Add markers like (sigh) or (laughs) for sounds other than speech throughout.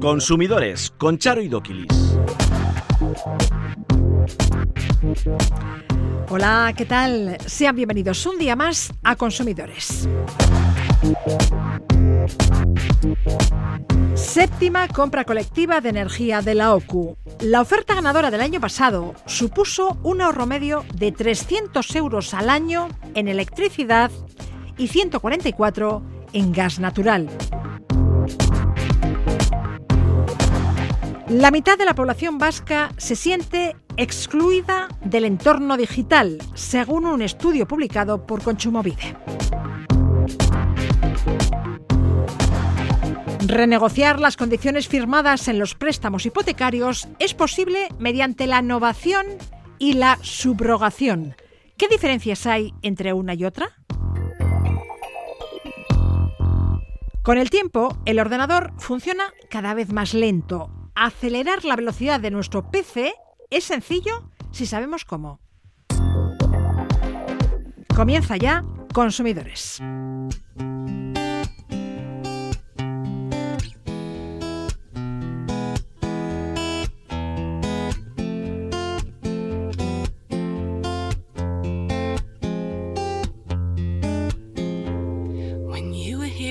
Consumidores con Charo y Doquilis. Hola, ¿qué tal? Sean bienvenidos un día más a Consumidores. Séptima compra colectiva de energía de la OCU. La oferta ganadora del año pasado supuso un ahorro medio de 300 euros al año en electricidad y 144 en gas natural. La mitad de la población vasca se siente excluida del entorno digital, según un estudio publicado por Conchumovide. Renegociar las condiciones firmadas en los préstamos hipotecarios es posible mediante la innovación y la subrogación. ¿Qué diferencias hay entre una y otra? Con el tiempo, el ordenador funciona cada vez más lento. Acelerar la velocidad de nuestro PC es sencillo si sabemos cómo. Comienza ya, consumidores.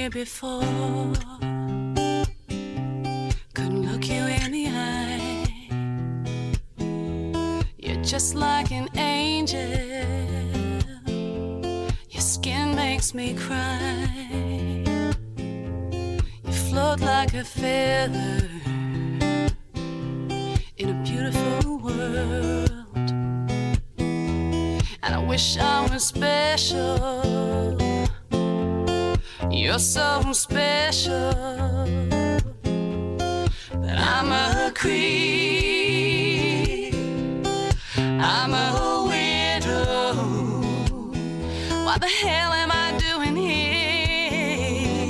Before. Couldn't look you in the eye. You're just like an angel. Your skin makes me cry. You float like a feather in a beautiful world. And I wish I was special. You're so special that I'm a creep. I'm a widow. What the hell am I doing here?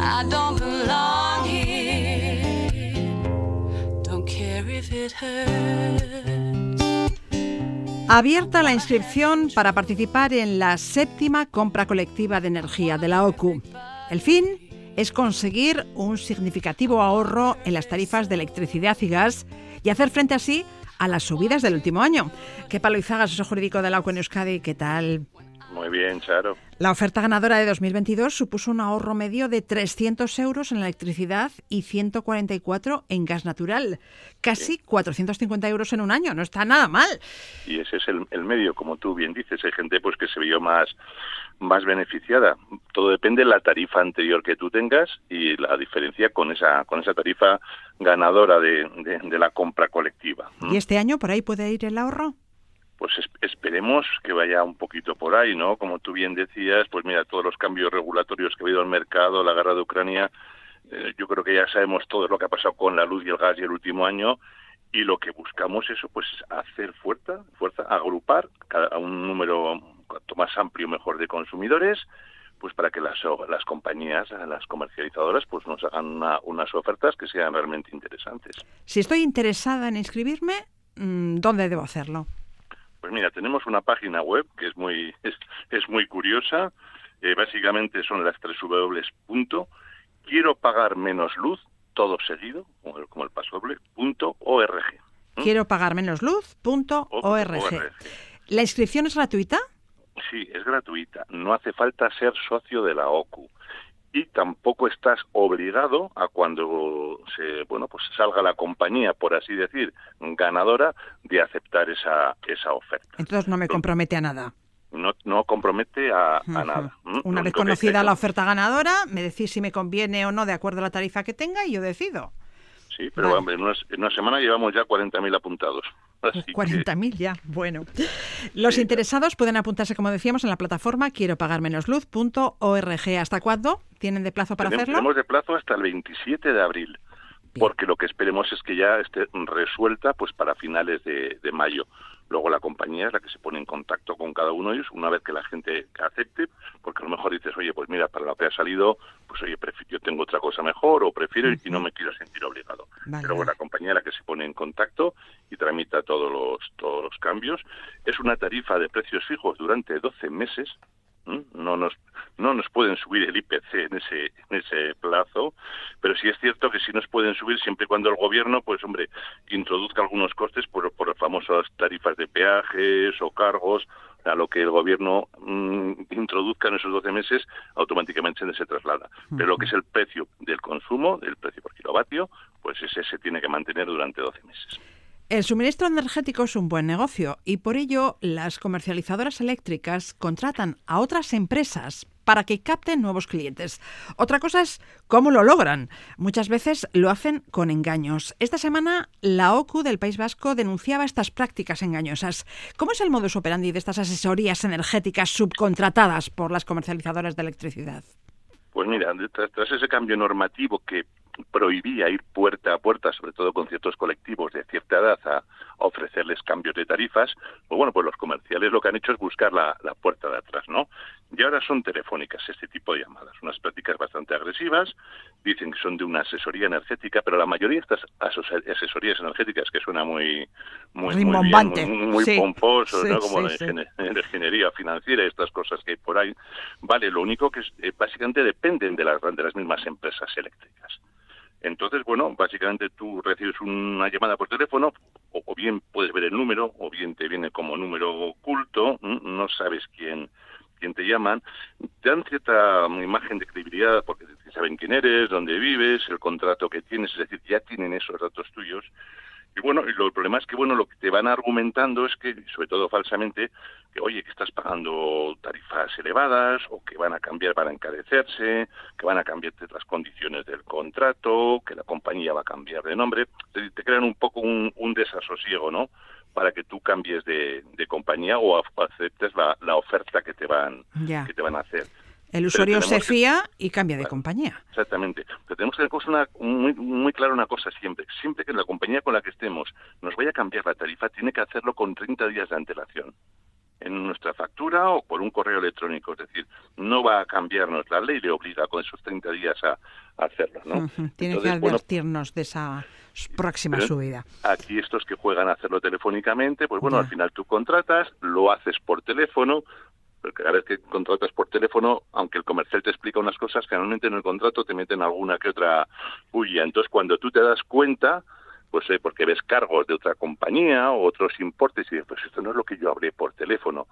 I don't belong here. Don't care if it hurts. Abierta la inscripción para participar en la séptima compra colectiva de energía de la OCU. El fin es conseguir un significativo ahorro en las tarifas de electricidad y gas y hacer frente así a las subidas del último año. ¿Qué palo Izaga, asesor jurídico de la OCU en Euskadi? ¿Qué tal? Muy bien, Charo. La oferta ganadora de 2022 supuso un ahorro medio de 300 euros en electricidad y 144 en gas natural. Casi 450 euros en un año, no está nada mal. Y ese es el, medio, como tú bien dices. Hay gente pues que se vio más, más beneficiada. Todo depende de la tarifa anterior que tú tengas y la diferencia con esa, con esa tarifa ganadora de, de la compra colectiva. ¿Y este año por ahí puede ir el ahorro? Pues esperemos que vaya un poquito por ahí, ¿no? Como tú bien decías, pues mira, todos los cambios regulatorios que ha habido el mercado, la guerra de Ucrania, eh, yo creo que ya sabemos todo lo que ha pasado con la luz y el gas y el último año y lo que buscamos eso pues hacer fuerza, fuerza, agrupar a un número cuanto más amplio mejor de consumidores, pues para que las, las compañías, las comercializadoras, pues nos hagan unas ofertas que sean realmente interesantes. Si estoy interesada en inscribirme, mm, ¿dónde debo hacerlo? Pues mira, tenemos una página web que es muy (laughs) es, muy curiosa. Eh, básicamente son las tres W. Punto, quiero pagar menos luz, todo seguido, como el, como el paso doble, punto org. ¿Mm? Quiero pagar menos luz, punto org. ¿La inscripción es gratuita? Sí, es gratuita. No hace falta ser socio de la OCU y tampoco estás obligado a cuando se bueno pues salga la compañía por así decir ganadora de aceptar esa esa oferta. Entonces no me compromete a nada. No, no compromete a, nada una vez conocida la oferta ganadora me decís si me conviene o no de acuerdo a la tarifa que tenga y yo decido sí pero en, una, semana llevamos ya 40.000 apuntados (laughs) 40.000 ya, bueno. (laughs) Los interesados pueden apuntarse, como decíamos, en la plataforma quiero pagar menos luz.org. ¿Hasta cuándo tienen de plazo para hacerlo? Tenemos de plazo hasta el 27 de abril, porque lo que esperemos es que ya esté resuelta pues para finales de mayo. Luego la compañía es la que se pone en contacto con cada uno de ellos una vez que la gente acepte, porque a lo mejor dices, oye, pues mira, para lo que ha salido, pues oye, yo tengo otra cosa mejor o prefiero y no me quiero sentir obligado. Pero bueno, la compañía es la que se pone en contacto y tramita todos los, todos los cambios. Es una tarifa de precios fijos durante 12 meses, no nos no nos pueden subir el IPC en ese en ese plazo, pero sí es cierto que sí nos pueden subir siempre y cuando el gobierno, pues hombre, introduzca algunos costes por, por las famosas tarifas de peajes o cargos, a lo que el gobierno mm, introduzca en esos 12 meses, automáticamente se traslada. Pero lo que es el precio del consumo, el precio por kilovatio, pues ese se tiene que mantener durante 12 meses. El suministro energético es un buen negocio y por ello las comercializadoras eléctricas contratan a otras empresas para que capten nuevos clientes. Otra cosa es cómo lo logran. Muchas veces lo hacen con engaños. Esta semana la OCU del País Vasco denunciaba estas prácticas engañosas. ¿Cómo es el modus operandi de estas asesorías energéticas subcontratadas por las comercializadoras de electricidad? Pues mira, tras ese cambio normativo que prohibía ir puerta a puerta, sobre todo con ciertos colectivos de cierta edad, a, ofrecerles cambios de tarifas, pues bueno, pues los comerciales lo que han hecho es buscar la, puerta de atrás, ¿no? Y ahora son telefónicas este tipo de llamadas, unas prácticas bastante agresivas, dicen que son de una asesoría energética, pero la mayoría de estas asesorías energéticas, que suena muy muy, muy, muy, pomposo, ¿no? Como la ingeniería financiera y estas cosas que hay por ahí, vale, lo único que es, eh, básicamente dependen de las, de las mismas empresas eléctricas. Entonces, bueno, básicamente tú recibes una llamada por teléfono, o, bien puedes ver el número, o bien te viene como número oculto, no sabes quién, quién te llaman, te dan cierta imagen de credibilidad porque saben quién eres, dónde vives, el contrato que tienes, es decir, ya tienen esos datos tuyos y bueno, y lo, el problema es que bueno, lo que te van argumentando es que, sobre todo falsamente, que oye, que estás pagando tarifas elevadas o que van a cambiar para encarecerse, que van a cambiar las condiciones del contrato, que la compañía va a cambiar de nombre. Te, te crean un poco un, un, desasosiego, ¿no? Para que tú cambies de, de compañía o aceptes la, la, oferta que te van, que te van a hacer. El usuario se fía y cambia de compañía. Exactamente. Pero tenemos que tener una, muy, muy clara una cosa siempre. Siempre que la compañía con la que estemos nos vaya a cambiar la tarifa, tiene que hacerlo con 30 días de antelación en nuestra factura o por un correo electrónico. Es decir, no va a cambiarnos la ley, le obliga con esos 30 días a, hacerlo. ¿no? Tiene que advertirnos de esa próxima subida. Aquí estos que juegan a hacerlo telefónicamente, pues bueno, al final tú contratas, lo haces por teléfono, porque cada vez que contratas por teléfono, aunque el comercial te explica unas cosas, generalmente en el contrato te meten alguna que otra bulla. Entonces, cuando tú te das cuenta, pues eh, porque ves cargos de otra compañía o otros importes y dices, pues esto no es lo que yo hablé por teléfono.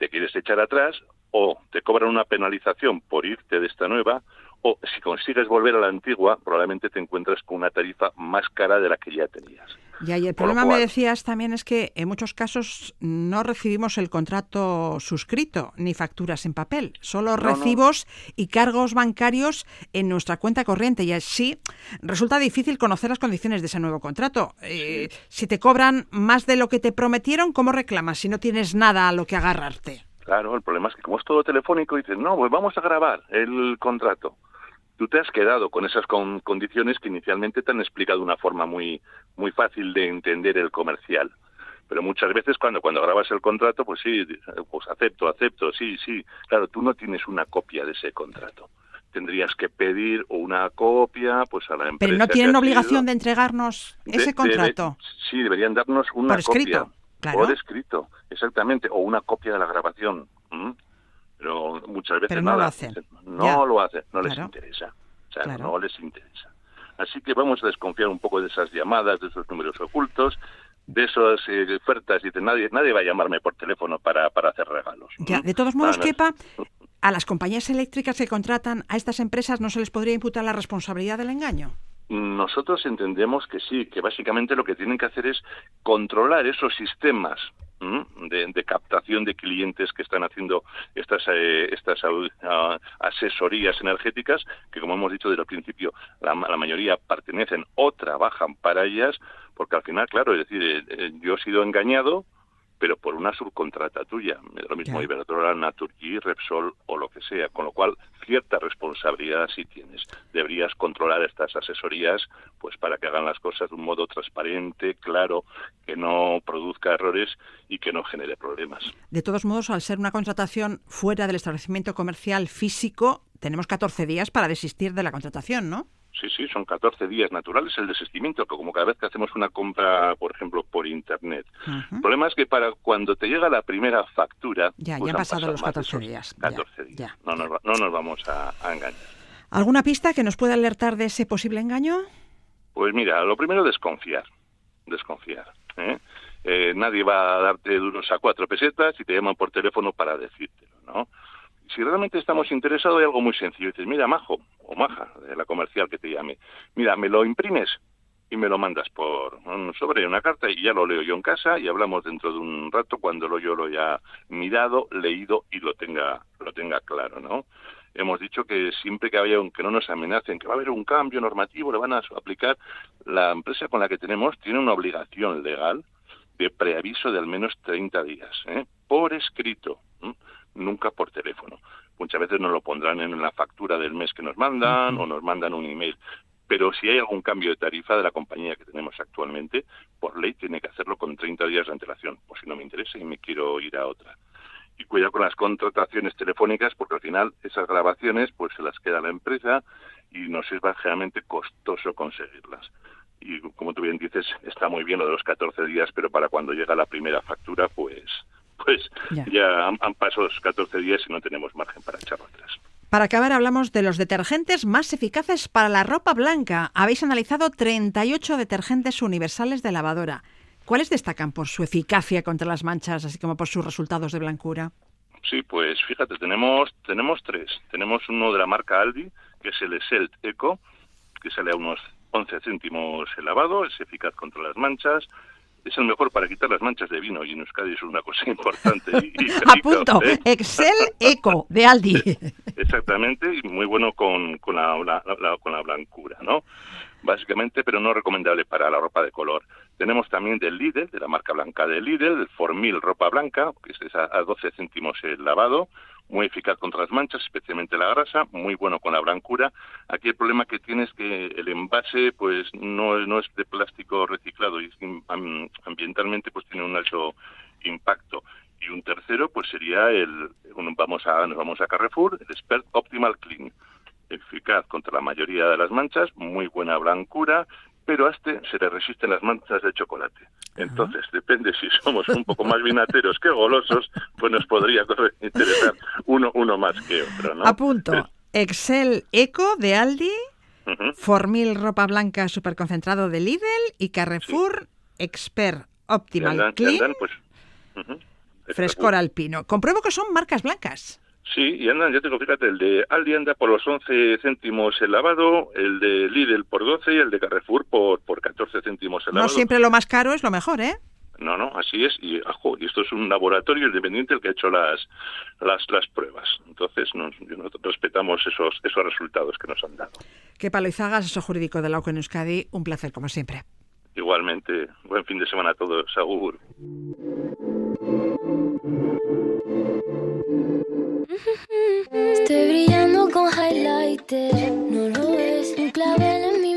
Te quieres echar atrás o te cobran una penalización por irte de esta nueva o si consigues volver a la antigua, probablemente te encuentras con una tarifa más cara de la que ya tenías. Ya, y el problema, me decías también, es que en muchos casos no recibimos el contrato suscrito ni facturas en papel, solo recibos y cargos bancarios en nuestra cuenta corriente. Y así resulta difícil conocer las condiciones de ese nuevo contrato. Eh, si te cobran más de lo que te prometieron, ¿cómo reclamas si no tienes nada a lo que agarrarte? Claro, el problema es que como es todo telefónico, dices, no, pues vamos a grabar el contrato tú te has quedado con esas condiciones que inicialmente te han explicado de una forma muy, muy fácil de entender el comercial. Pero muchas veces cuando, cuando grabas el contrato, pues sí, pues acepto, acepto, sí, sí. Claro, tú no tienes una copia de ese contrato. Tendrías que pedir una copia pues a la empresa. Pero no tienen obligación de entregarnos ese contrato. sí, deberían darnos una por escrito, copia. Claro. Por escrito, exactamente. O una copia de la grabación pero muchas veces no lo hacen. No lo hacen, no les interesa. O sea, no les interesa. Así que vamos a desconfiar un poco de esas llamadas, de esos números ocultos, de esas eh, ofertas. Dice, nadie, nadie va a llamarme por teléfono para, para hacer regalos. Ya, de todos modos, Kepa, a las compañías eléctricas que contratan a estas empresas no se les podría imputar la responsabilidad del engaño. Nosotros entendemos que sí, que básicamente lo que tienen que hacer es controlar esos sistemas de, captación de clientes que están haciendo estas, eh, estas asesorías energéticas, que como hemos dicho desde el principio, la, mayoría pertenecen o trabajan para ellas, porque al final, claro, es decir, eh, eh, yo he sido engañado, pero por una subcontrata tuya. Lo mismo Iberdrola, Naturgy, Repsol o lo que sea. Con lo cual, cierta responsabilidad sí tienes. Deberías controlar estas asesorías pues para que hagan las cosas de un modo transparente, claro, que no produzca errores y que no genere problemas. De todos modos, al ser una contratación fuera del establecimiento comercial físico, tenemos 14 días para desistir de la contratación, ¿no? Sí, sí, son 14 días naturales el desistimiento, como cada vez que hacemos una compra, por ejemplo, por Internet. El problema es que para cuando te llega la primera factura... Ya, pues ya han han pasado los 14 días. 14 Ya, días. ya. No, nos, va- no nos vamos a, a engañar. ¿Alguna pista que nos pueda alertar de ese posible engaño? Pues mira, lo primero desconfiar, desconfiar. ¿eh? Eh, nadie va a darte duros a cuatro pesetas y te llaman por teléfono para decírtelo, ¿no? Si realmente estamos interesados hay algo muy sencillo. Dices, mira, majo o maja, de la comercial que te llame, mira, me lo imprimes y me lo mandas por un sobre, una carta y ya lo leo yo en casa y hablamos dentro de un rato cuando lo, yo lo haya mirado, leído y lo tenga, lo tenga claro, ¿no? hemos dicho que siempre que haya un, que no nos amenacen, que va a haber un cambio normativo, le van a aplicar, la empresa con la que tenemos tiene una obligación legal de preaviso de al menos 30 días, ¿eh? por escrito. Nunca por teléfono. Muchas veces nos lo pondrán en la factura del mes que nos mandan o nos mandan un email. Pero si hay algún cambio de tarifa de la compañía que tenemos actualmente, por ley tiene que hacerlo con 30 días de antelación, por si no me interesa y me quiero ir a otra y cuidado con las contrataciones telefónicas porque al final esas grabaciones pues se las queda la empresa y nos es generalmente costoso conseguirlas. Y como tú bien dices, está muy bien lo de los 14 días, pero para cuando llega la primera factura, pues pues Ya. ya, han, han pasado los 14 días y no tenemos margen para echarlo atrás. Para acabar, hablamos de los detergentes más eficaces para la ropa blanca. Habéis analizado 38 detergentes universales de lavadora. ¿Cuáles destacan por su eficacia contra las manchas, así como por sus resultados de blancura? Sí, pues fíjate, tenemos tenemos tres. Tenemos uno de la marca Aldi, que es el Eselt Eco, que sale a unos 11 céntimos el lavado, es eficaz contra las manchas. Es el mejor para quitar las manchas de vino y en Euskadi es una cosa (laughs) importante. Y, y Apunto, ¿eh? Excel Eco de Aldi. (laughs) Exactamente, y muy bueno con, con, la, la- la- con la blancura, ¿no? Básicamente, pero no recomendable para la ropa de color. Tenemos también del Lidl, de la marca blanca de Lidl, el Formil Ropa Blanca, que es a, a 12 céntimos el lavado, muy eficaz contra las manchas, especialmente la grasa, muy bueno con la blancura. Aquí el problema que tiene es que el envase pues no, no es de plástico reciclado y am- am- ambientalmente pues tiene un alto impacto. Y un tercero pues sería el, vamos a, nos vamos a Carrefour, el Expert Optimal Clean eficaz contra la mayoría de las manchas, muy buena blancura, pero a este se le resisten las manchas de chocolate. Entonces, depende si somos un poco más vinateros que golosos, pues nos podría (laughs) interesar uno, uno más que otro, ¿no? Apunto. Excel Eco de Aldi. Formil Ropa Blanca Superconcentrado de Lidl y Carrefour Expert Optimal andan- Clean andan, pues, ujú. Frescor Alpino. Compruebo que son marcas blancas. Sí, y andan, ya te digo, fíjate, el de Aldi anda por los 11 céntimos el lavado, el de Lidl por 12 y el de Carrefour por, por 14 céntimos el No lavado. siempre lo más caro es lo mejor, ¿eh? No, no, así es. Y, ajo, y esto es un laboratorio independiente el que ha hecho las las, las pruebas. Entonces, nos, nosotros respetamos esos esos resultados que nos han dado. Que Palo Izaga, asesor jurídico de la en Euskadi, un placer como siempre. Igualmente, buen fin de semana a todos. Agur. Estoy brillando con highlighter, no lo ves. Un clavel en mi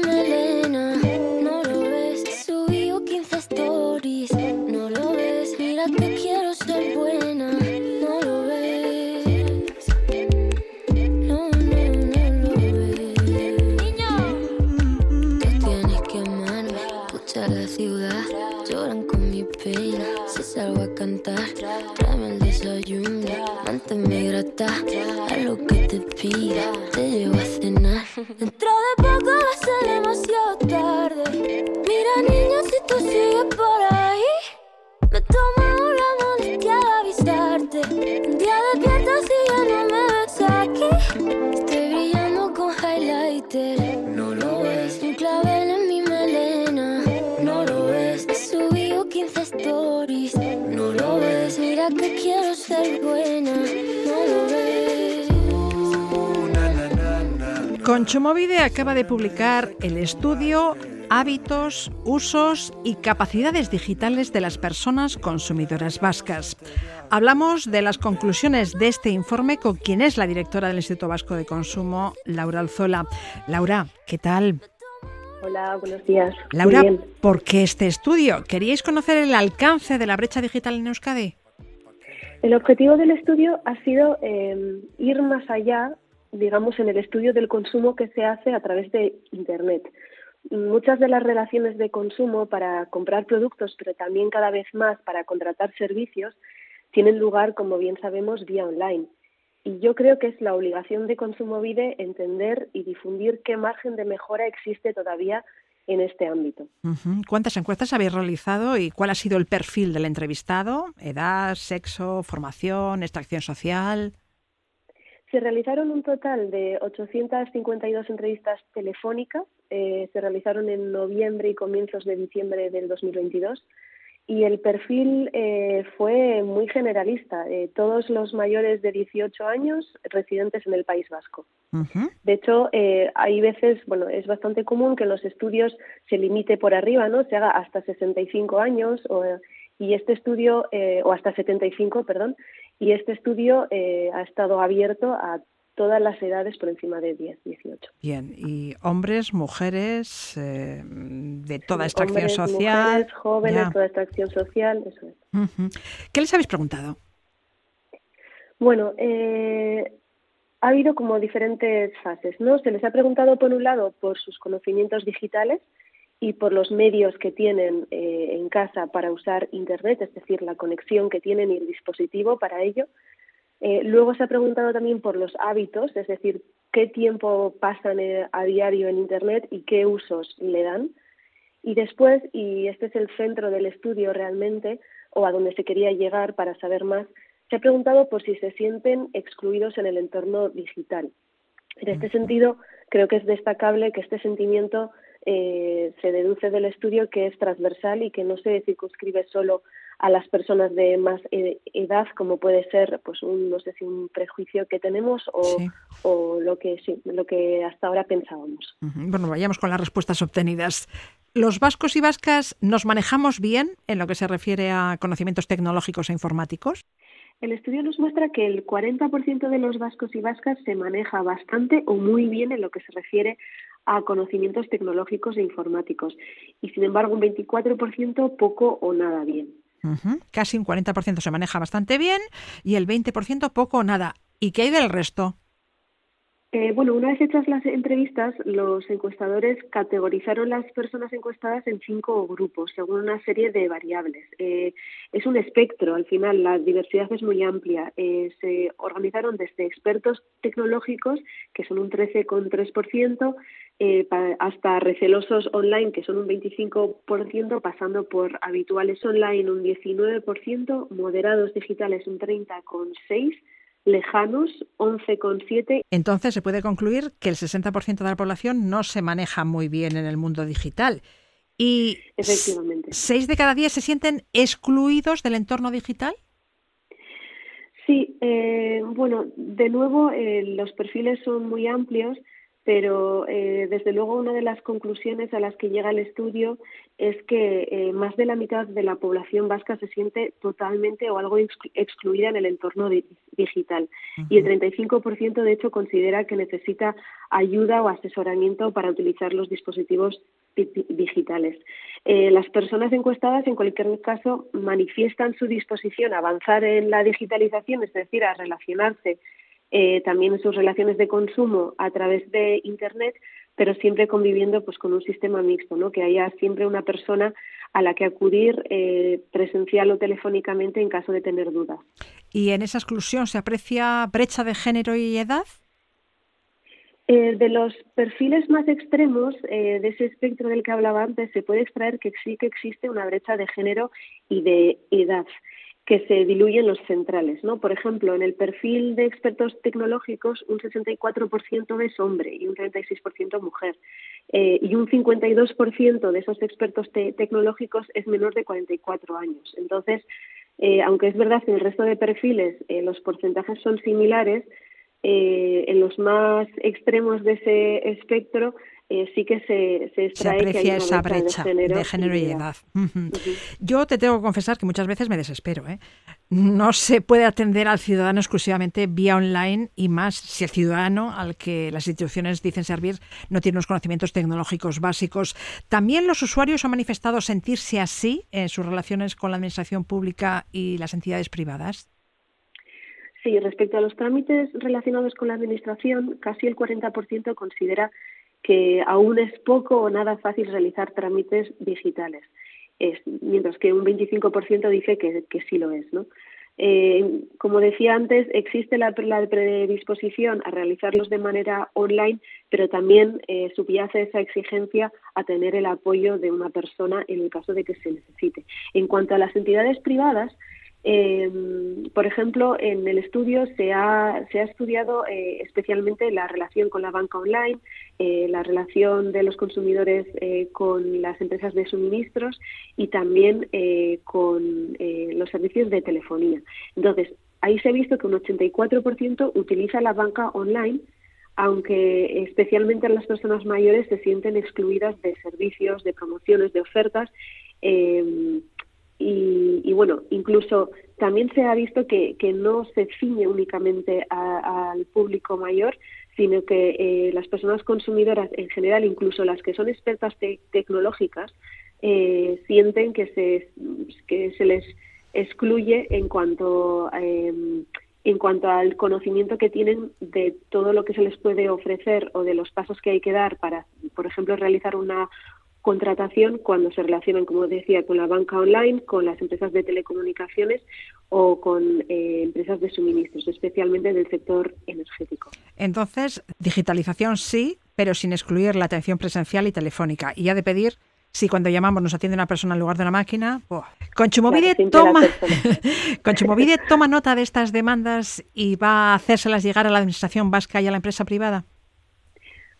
Mántame grata, a lo que te pida, te llevo Conchomovide acaba de publicar el estudio Hábitos, usos y capacidades digitales de las personas consumidoras vascas. Hablamos de las conclusiones de este informe con quien es la directora del Instituto Vasco de Consumo, Laura Alzola. Laura, ¿qué tal? Hola, buenos días. Laura. ¿por qué este estudio? ¿Queríais conocer el alcance de la brecha digital en Euskadi? El objetivo del estudio ha sido eh, ir más allá digamos, en el estudio del consumo que se hace a través de Internet. Muchas de las relaciones de consumo para comprar productos, pero también cada vez más para contratar servicios, tienen lugar, como bien sabemos, vía online. Y yo creo que es la obligación de Consumo Vide entender y difundir qué margen de mejora existe todavía en este ámbito. ¿Cuántas encuestas habéis realizado y cuál ha sido el perfil del entrevistado? ¿Edad, sexo, formación, extracción social? Se realizaron un total de 852 entrevistas telefónicas, eh, se realizaron en noviembre y comienzos de diciembre del 2022 y el perfil eh, fue muy generalista, eh, todos los mayores de 18 años residentes en el País Vasco. De hecho, eh, hay veces, bueno, es bastante común que en los estudios se limite por arriba, ¿no? Se haga hasta 65 años o, y este estudio, o hasta 75, perdón, y este estudio ha estado abierto a todas las edades por encima de 10, 18. Bien, y hombres, mujeres, eh, de toda extracción hombres, social. Mujeres, jóvenes, toda extracción social, eso es. ¿Qué les habéis preguntado? Bueno, eh, ha habido como diferentes fases, ¿no? Se les ha preguntado, por un lado, por sus conocimientos digitales y por los medios que tienen eh, en casa para usar Internet, es decir, la conexión que tienen y el dispositivo para ello. Eh, luego se ha preguntado también por los hábitos, es decir, qué tiempo pasan eh, a diario en Internet y qué usos le dan. Y después, y este es el centro del estudio realmente, o a donde se quería llegar para saber más, se ha preguntado por si se sienten excluidos en el entorno digital. En este sentido, creo que es destacable que este sentimiento eh, se deduce del estudio que es transversal y que no se circunscribe solo a las personas de más e-, edad, como puede ser, pues, un, no sé si un prejuicio que tenemos o, o lo que sí, lo que hasta ahora pensábamos. Bueno, vayamos con las respuestas obtenidas. ¿Los vascos y vascas nos manejamos bien en lo que se refiere a conocimientos tecnológicos e informáticos? El estudio nos muestra que el 40% de los vascos y vascas se maneja bastante o muy bien en lo que se refiere a conocimientos tecnológicos e informáticos y sin embargo un 24% poco o nada bien. Casi un 40% se maneja bastante bien y el 20% poco o nada. ¿Y qué hay del resto? Eh, bueno, una vez hechas las entrevistas, los encuestadores categorizaron las personas encuestadas en cinco grupos, según una serie de variables. Eh, es un espectro, al final, la diversidad es muy amplia. Eh, se organizaron desde expertos tecnológicos, que son un 13,3%, eh, hasta recelosos online, que son un 25%, pasando por habituales online un 19%, moderados digitales un 30,6%, lejanos 11,7%. Entonces se puede concluir que el 60% de la población no se maneja muy bien en el mundo digital. Y Efectivamente. ¿seis de cada diez se sienten excluidos del entorno digital? Sí, eh, bueno, de nuevo eh, los perfiles son muy amplios pero eh, desde luego una de las conclusiones a las que llega el estudio es que eh, más de la mitad de la población vasca se siente totalmente o algo excluida en el entorno digital y el 35% de hecho considera que necesita ayuda o asesoramiento para utilizar los dispositivos digitales. Eh, las personas encuestadas, en cualquier caso, manifiestan su disposición a avanzar en la digitalización, es decir, a relacionarse eh, también en sus relaciones de consumo a través de Internet, pero siempre conviviendo pues con un sistema mixto, ¿no? que haya siempre una persona a la que acudir eh, presencial o telefónicamente en caso de tener dudas. ¿Y en esa exclusión se aprecia brecha de género y edad? Eh, de los perfiles más extremos de ese espectro del que hablaba antes, se puede extraer que sí que existe una brecha de género y de edad que se diluyen los centrales. ¿no? Por ejemplo, en el perfil de expertos tecnológicos, un 64% es hombre y un 36% mujer. Eh, y un 52% de esos expertos tecnológicos es menor de 44 años. Entonces, eh, aunque es verdad que en el resto de perfiles eh, los porcentajes son similares, en los más extremos de ese espectro eh, sí que se, se extrae aprecia esa brecha, de género, y edad. Yo te tengo que confesar que muchas veces me desespero. ¿eh? No se puede atender al ciudadano exclusivamente vía online y más si el ciudadano al que las instituciones dicen servir no tiene unos conocimientos tecnológicos básicos. También los usuarios han manifestado sentirse así en sus relaciones con la administración pública y las entidades privadas. Sí, respecto a los trámites relacionados con la Administración, casi el 40% considera que aún es poco o nada fácil realizar trámites digitales, es, mientras que un 25% dice que, sí lo es. ¿no? Eh, como decía antes, existe la, predisposición a realizarlos de manera online, pero también eh, subyace esa exigencia a tener el apoyo de una persona en el caso de que se necesite. En cuanto a las entidades privadas, eh, por ejemplo, en el estudio se ha, se ha estudiado eh, especialmente la relación con la banca online, eh, la relación de los consumidores eh, con las empresas de suministros y también eh, con los servicios de telefonía. Entonces, ahí se ha visto que un 84% utiliza la banca online aunque especialmente las personas mayores se sienten excluidas de servicios, de promociones, de ofertas eh, y, bueno, incluso también se ha visto que, no se ciñe únicamente al público mayor, sino que eh, las personas consumidoras en general, incluso las que son expertas tecnológicas, eh, sienten que se, que se les excluye en cuanto em, en cuanto al conocimiento que tienen de todo lo que se les puede ofrecer o de los pasos que hay que dar para, por ejemplo, realizar una, contratación cuando se relacionan, como decía, con la banca online, con las empresas de telecomunicaciones o con eh, empresas de suministros, especialmente del sector energético. Entonces, digitalización sí, pero sin excluir la atención presencial y telefónica. Y ha de pedir si cuando llamamos nos atiende una persona en lugar de una máquina. Oh. Conchumovide toma, (laughs) toma nota de estas demandas y va a hacérselas llegar a la administración vasca y a la empresa privada.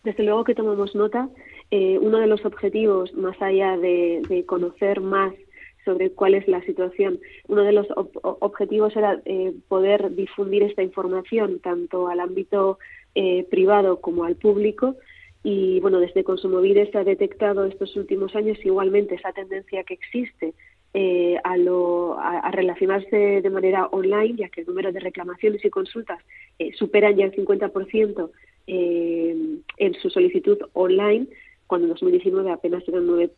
Desde luego que tomamos nota eh, uno de los objetivos, más allá de, conocer más sobre cuál es la situación, uno de los objetivos era eh, poder difundir esta información tanto al ámbito eh, privado como al público. Y bueno, desde Consumovide se ha detectado estos últimos años igualmente esa tendencia que existe a, lo, a, relacionarse de manera online, ya que el número de reclamaciones y consultas superan ya el 50% en su solicitud online cuando en 2019 apenas era un 9%,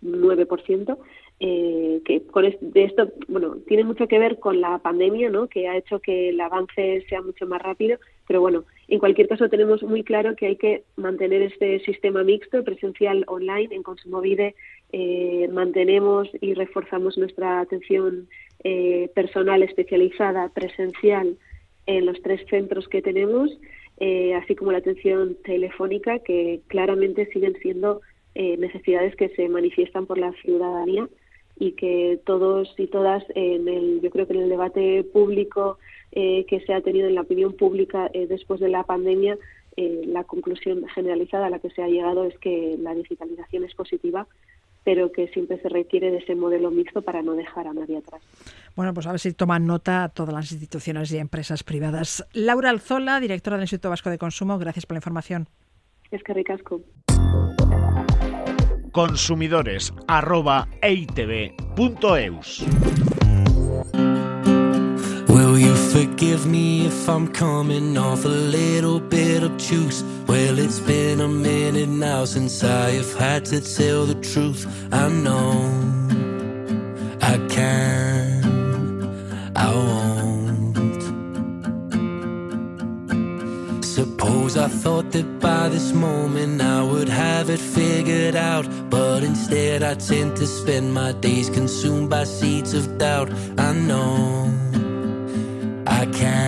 9% eh, que con de esto, bueno, tiene mucho que ver con la pandemia, ¿no? Que ha hecho que el avance sea mucho más rápido, pero bueno, en cualquier caso tenemos muy claro que hay que mantener este sistema mixto, presencial online, en Consumovide eh, mantenemos y reforzamos nuestra atención eh, personal especializada, presencial, en los tres centros que tenemos eh, así como la atención telefónica, que claramente siguen siendo eh, necesidades que se manifiestan por la ciudadanía y que todos y todas en el yo creo que en el debate público eh, que se ha tenido en la opinión pública después de la pandemia la conclusión generalizada a la que se ha llegado es que la digitalización es positiva pero que siempre se requiere de ese modelo mixto para no dejar a nadie atrás. Bueno, pues a ver si toman nota todas las instituciones y empresas privadas. Laura Alzola, directora del Instituto Vasco de Consumo, gracias por la información. Es que ricasco. Consumidores Will you forgive me if I'm coming off a little bit obtuse? Well, it's been a minute now since I have had to tell the truth. I know I can, I won't. Suppose I thought that by this moment I would have it figured out. But instead, I tend to spend my days consumed by seeds of doubt. I know. I can't.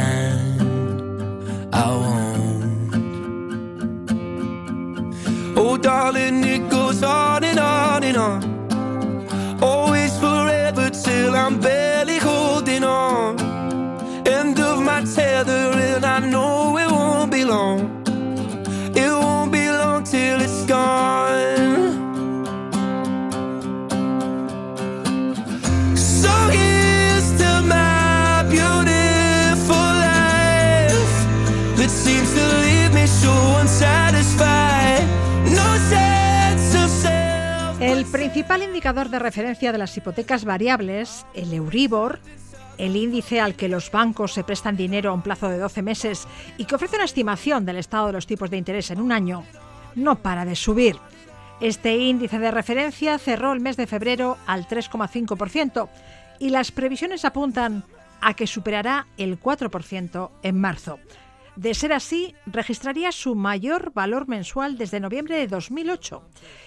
Indicador de referencia de las hipotecas variables, el Euribor, el índice al que los bancos se prestan dinero a un plazo de 12 meses y que ofrece una estimación del estado de los tipos de interés en un año, no para de subir. Este índice de referencia cerró el mes de febrero al 3,5% y las previsiones apuntan a que superará el 4% en marzo. De ser así, registraría su mayor valor mensual desde noviembre de 2008.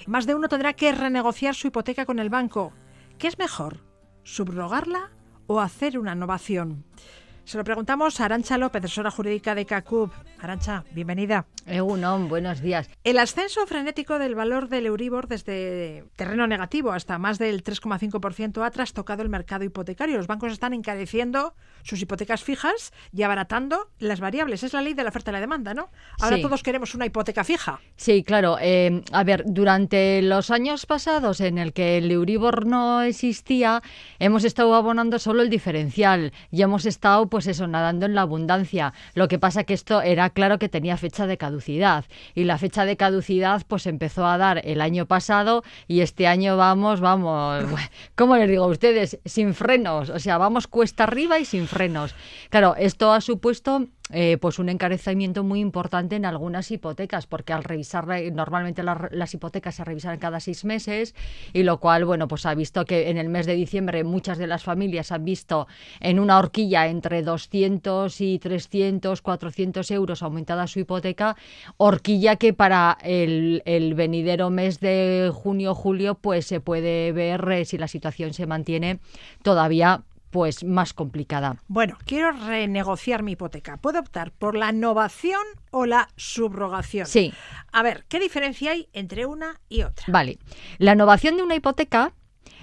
Más de uno tendrá que renegociar su hipoteca con el banco. ¿Qué es mejor? ¿Subrogarla o hacer una innovación? Se lo preguntamos a Arancha López, asesora jurídica de CACUB. Arancha, bienvenida. Egunon, buenos días. El ascenso frenético del valor del Euribor desde terreno negativo hasta más del 3,5% ha trastocado el mercado hipotecario. Los bancos están encareciendo sus hipotecas fijas y abaratando las variables. Es la ley de la oferta y la demanda, ¿no? Ahora Sí. todos queremos una hipoteca fija. Sí, claro. eh, a ver, durante los años pasados en el que el Euribor no existía, hemos estado abonando solo el diferencial y hemos estado, pues eso, nadando en la abundancia. Lo que pasa que esto era claro que tenía fecha de caducidad y la fecha de caducidad pues empezó a dar el año pasado y este año vamos, vamos, (laughs) ¿cómo les digo a ustedes? Sin frenos, o sea, vamos cuesta arriba y sin frenos. Claro, esto ha supuesto eh, pues un encarecimiento muy importante en algunas hipotecas, porque al revisar normalmente las, hipotecas se revisan cada seis meses, y lo cual, bueno, pues ha visto que en el mes de diciembre muchas de las familias han visto en una horquilla entre 200 y 300, 400 euros aumentada su hipoteca, horquilla que para el, el venidero mes de junio, julio, pues se puede ver eh, si la situación se mantiene todavía pues más complicada. Bueno, quiero renegociar mi hipoteca. ¿Puedo optar por la innovación o la subrogación? Sí. A ver, ¿qué diferencia hay entre una y otra? Vale. La innovación de una hipoteca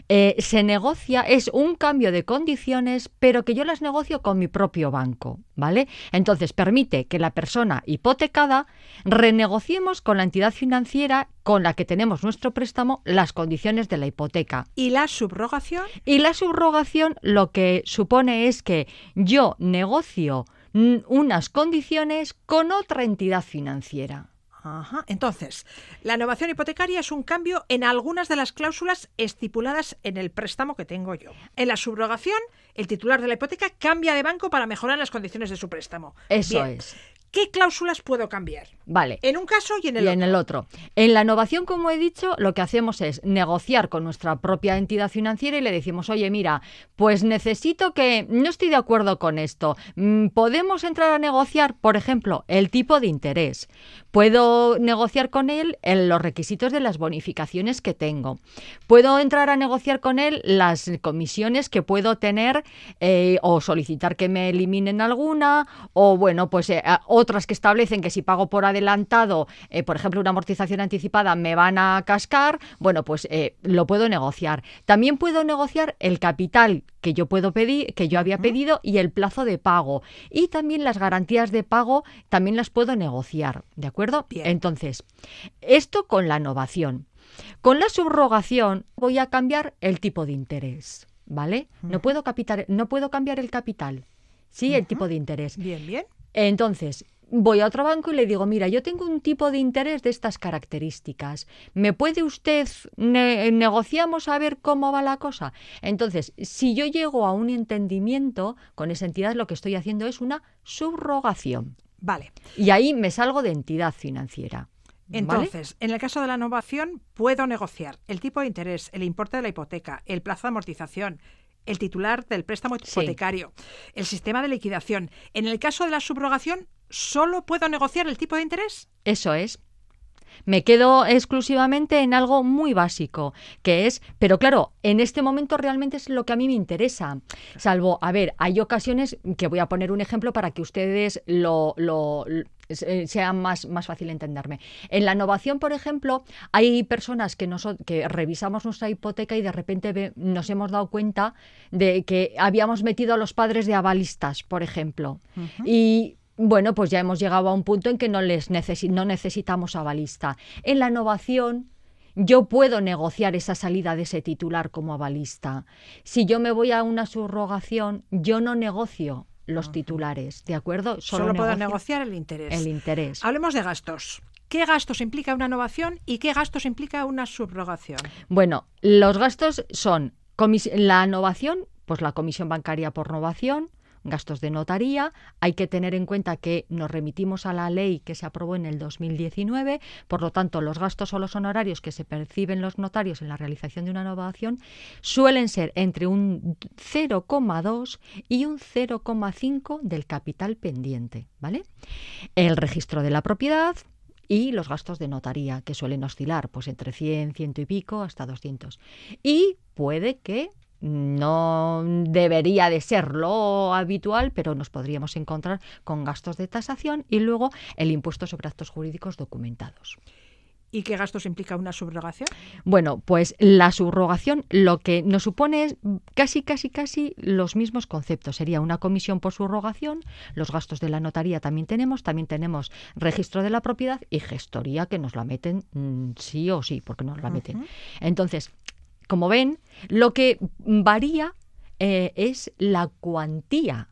eh, se negocia, es un cambio de condiciones, pero que yo las negocio con mi propio banco, ¿vale? Entonces permite que la persona hipotecada renegociemos con la entidad financiera con la que tenemos nuestro préstamo las condiciones de la hipoteca. ¿Y la subrogación? Y la subrogación lo que supone es que yo negocio mm, unas condiciones con otra entidad financiera. Ajá. Entonces, la innovación hipotecaria es un cambio en algunas de las cláusulas estipuladas en el préstamo que tengo yo. En la subrogación, el titular de la hipoteca cambia de banco para mejorar las condiciones de su préstamo. Eso Bien. es. ¿Qué cláusulas puedo cambiar? Vale. En un caso y en el y otro. en el otro. En la innovación, como he dicho, lo que hacemos es negociar con nuestra propia entidad financiera y le decimos, oye, mira, pues necesito que, no estoy de acuerdo con esto, Mm, podemos entrar a negociar, por ejemplo, el tipo de interés. Puedo negociar con él en los requisitos de las bonificaciones que tengo. Puedo entrar a negociar con él las comisiones que puedo tener eh, o solicitar que me eliminen alguna o, bueno, pues eh, otras que establecen que si pago por adelantado, eh, por ejemplo, una amortización anticipada, me van a cascar, bueno, pues eh, lo puedo negociar. También puedo negociar el capital que yo puedo pedir, que yo había pedido y el plazo de pago. Y también las garantías de pago también las puedo negociar, ¿de acuerdo? Bien. Entonces, esto con la innovación. Con la subrogación voy a cambiar el tipo de interés, ¿vale? No puedo capitar, no puedo cambiar el capital. Sí, el tipo de interés. Bien, bien. Entonces, voy a otro banco y le digo, mira, yo tengo un tipo de interés de estas características. ¿Me puede usted, ne- negociamos a ver cómo va la cosa? Entonces, si yo llego a un entendimiento con esa entidad, lo que estoy haciendo es una subrogación. Vale. Y ahí me salgo de entidad financiera. ¿vale? Entonces, en el caso de la innovación, puedo negociar el tipo de interés, el importe de la hipoteca, el plazo de amortización, el titular del préstamo Sí. hipotecario, el sistema de liquidación. En el caso de la subrogación, ¿solo puedo negociar el tipo de interés? Eso es. Me quedo exclusivamente en algo muy básico, que es, pero claro, en este momento realmente es lo que a mí me interesa. Salvo, a ver, hay ocasiones que voy a poner un ejemplo para que ustedes lo, lo- se- sea más, más fácil entenderme. En la innovación, por ejemplo, hay personas que, noso- que revisamos nuestra hipoteca y de repente ve- nos hemos dado cuenta de que habíamos metido a los padres de avalistas, por ejemplo. Y bueno, pues ya hemos llegado a un punto en que no les necesi- no necesitamos avalista. En la innovación, yo puedo negociar esa salida de ese titular como avalista. Si yo me voy a una subrogación, yo no negocio los titulares, ¿de acuerdo? Solo, puedo negociar el interés. el interés. Hablemos de gastos. ¿Qué gastos implica una innovación y qué gastos implica una subrogación? Bueno, los gastos son la innovación, pues la comisión bancaria por innovación, gastos de notaría. Hay que tener en cuenta que nos remitimos a la ley que se aprobó en el 2019, por lo tanto, los gastos o los honorarios que se perciben los notarios en la realización de una innovación suelen ser entre un 0,2 y un 0,5 del capital pendiente, ¿vale? El registro de la propiedad, y los gastos de notaría, que suelen oscilar pues entre 100, ciento y pico hasta 200. Y puede que no debería de ser lo habitual, pero nos podríamos encontrar con gastos de tasación y luego el impuesto sobre actos jurídicos documentados. ¿Y qué gastos implica una subrogación? Bueno, pues la subrogación lo que nos supone es casi, casi, casi los mismos conceptos. Sería una comisión por subrogación, los gastos de la notaría también tenemos, también tenemos registro de la propiedad y gestoría que nos la meten mm, sí o sí, porque nos la meten. Entonces, como ven, lo que varía eh, es la cuantía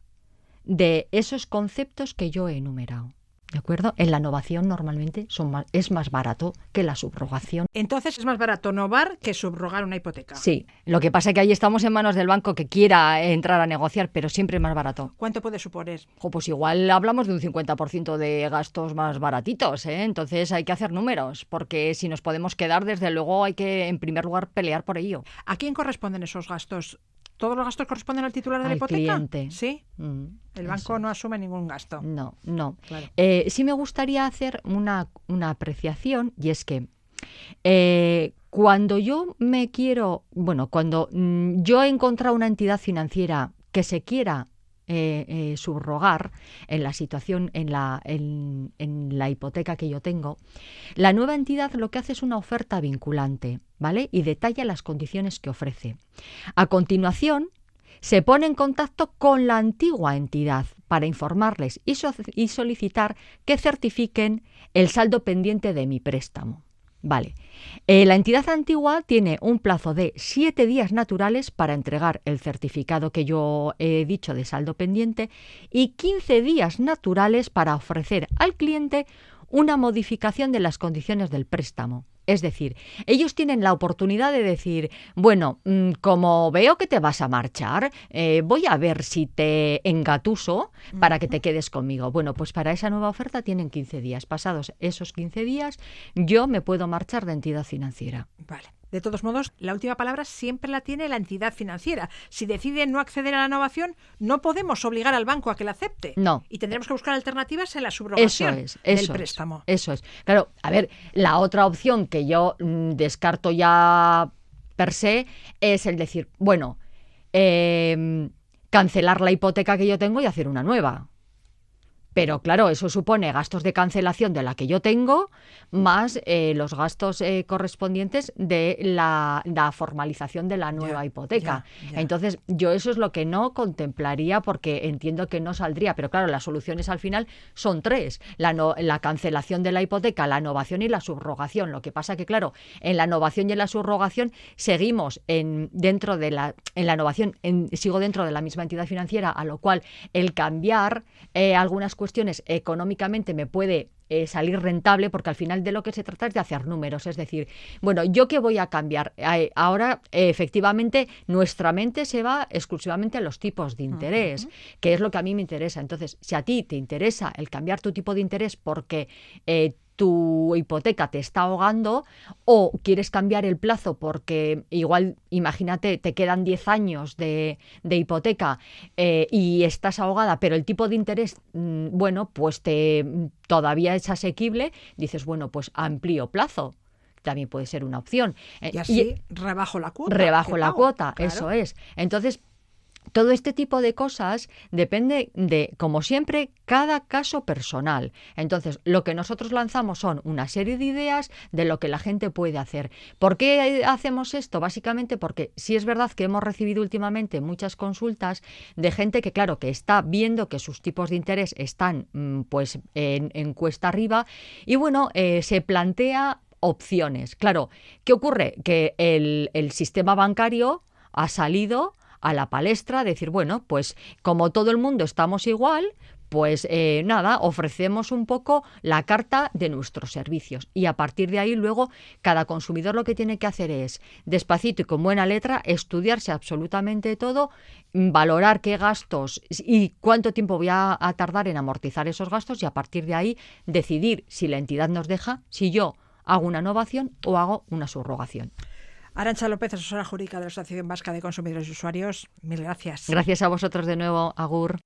de esos conceptos que yo he enumerado. ¿De acuerdo? En la innovación normalmente son es más barato que la subrogación. Entonces es más barato novar que subrogar una hipoteca. Sí, lo que pasa es que ahí estamos en manos del banco que quiera entrar a negociar, pero siempre es más barato. ¿Cuánto puede suponer? pues igual hablamos de un 50% de gastos más baratitos, ¿eh? Entonces hay que hacer números, porque si nos podemos quedar, desde luego hay que en primer lugar pelear por ello. ¿A quién corresponden esos gastos? ¿Todos los gastos corresponden al titular de la hipoteca? Cliente. Sí. Mm, el banco no asume ningún gasto. No, no. Eh, sí me gustaría hacer una, apreciación y es que eh, cuando yo me quiero, bueno, cuando mm, yo he encontrado una entidad financiera que se quiera eh, subrogar en la situación, en la, en la hipoteca que yo tengo, la nueva entidad lo que hace es una oferta vinculante. ¿vale? Y detalla las condiciones que ofrece. A continuación, se pone en contacto con la antigua entidad para informarles y, solicitar que certifiquen el saldo pendiente de mi préstamo. Vale. Eh, la entidad antigua tiene un plazo de siete días naturales para entregar el certificado que yo he dicho de saldo pendiente y 15 días naturales para ofrecer al cliente una modificación de las condiciones del préstamo. Es decir, ellos tienen la oportunidad de decir, bueno, mm, como veo que te vas a marchar, eh, voy a ver si te engatuso para que te quedes conmigo. Bueno, pues para esa nueva oferta tienen 15 días. Pasados esos 15 días, yo me puedo marchar de entidad financiera. Vale. De todos modos, la última palabra siempre la tiene la entidad financiera. Si decide no acceder a la innovación, no podemos obligar al banco a que la acepte. No. Y tendremos que buscar alternativas en la subrogación eso es, del préstamo. eso es. Claro, a ver, la otra opción que yo mm, descarto ya per se es el decir, bueno, em, cancelar la hipoteca que yo tengo y hacer una nueva. Pero claro, eso supone gastos de cancelación de la que yo tengo, más eh, los gastos eh, correspondientes de la, formalización de la nueva hipoteca. Entonces, yo eso es lo que no contemplaría porque entiendo que no saldría. Pero claro, las soluciones al final son tres. La, la cancelación de la hipoteca, la innovación y la subrogación. Lo que pasa que, claro, en la innovación y en la subrogación seguimos en, dentro de la, en la innovación, sigo dentro de la misma entidad financiera, a lo cual el cambiar eh, algunas cuestiones económicamente me puede eh, salir rentable, porque al final de lo que se trata es de hacer números. Es decir, bueno, ¿yo qué voy a cambiar? ahora, efectivamente, nuestra mente se va exclusivamente a los tipos de interés, que es lo que a mí me interesa. Entonces, si a ti te interesa el cambiar tu tipo de interés porque eh, tu hipoteca te está ahogando o quieres cambiar el plazo porque igual, imagínate, te quedan 10 años de, hipoteca eh, y estás ahogada, pero el tipo de interés, mm, bueno, pues te todavía es asequible, dices, bueno, pues amplío plazo también puede ser una opción. Eh, y así rebajo la cuota. Rebajo la cuota, eso es. Entonces, todo este tipo de cosas depende de, como siempre, cada caso personal. Entonces, lo que nosotros lanzamos son una serie de ideas de lo que la gente puede hacer. ¿Por qué hacemos esto? Básicamente porque sí es verdad que hemos recibido últimamente muchas consultas de gente que, claro, que está viendo que sus tipos de interés están mm, pues en, cuesta arriba y bueno, eh, se plantea opciones. Claro, ¿qué ocurre? Que el, el sistema bancario ha salido a la palestra, decir, bueno, pues como todo el mundo estamos igual, pues eh, nada, ofrecemos un poco la carta de nuestros servicios y a partir de ahí luego cada consumidor lo que tiene que hacer es despacito y con buena letra estudiarse absolutamente todo, valorar qué gastos y cuánto tiempo voy a, a tardar en amortizar esos gastos y a partir de ahí decidir si la entidad nos deja, si yo hago una innovación o hago una subrogación. Arancha López, asesora jurídica de la Asociación Vasca de Consumidores y Usuarios, mil gracias. Gracias a vosotros de nuevo, Agur.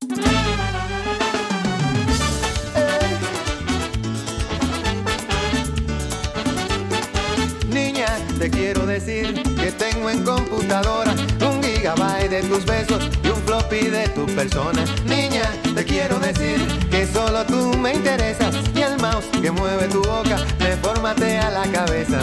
Niña, te quiero decir que tengo en computadora un gigabyte de tus besos y un floppy de tu persona. Niña, te quiero decir que solo tú me interesas y el mouse que mueve tu boca me formatea la cabeza.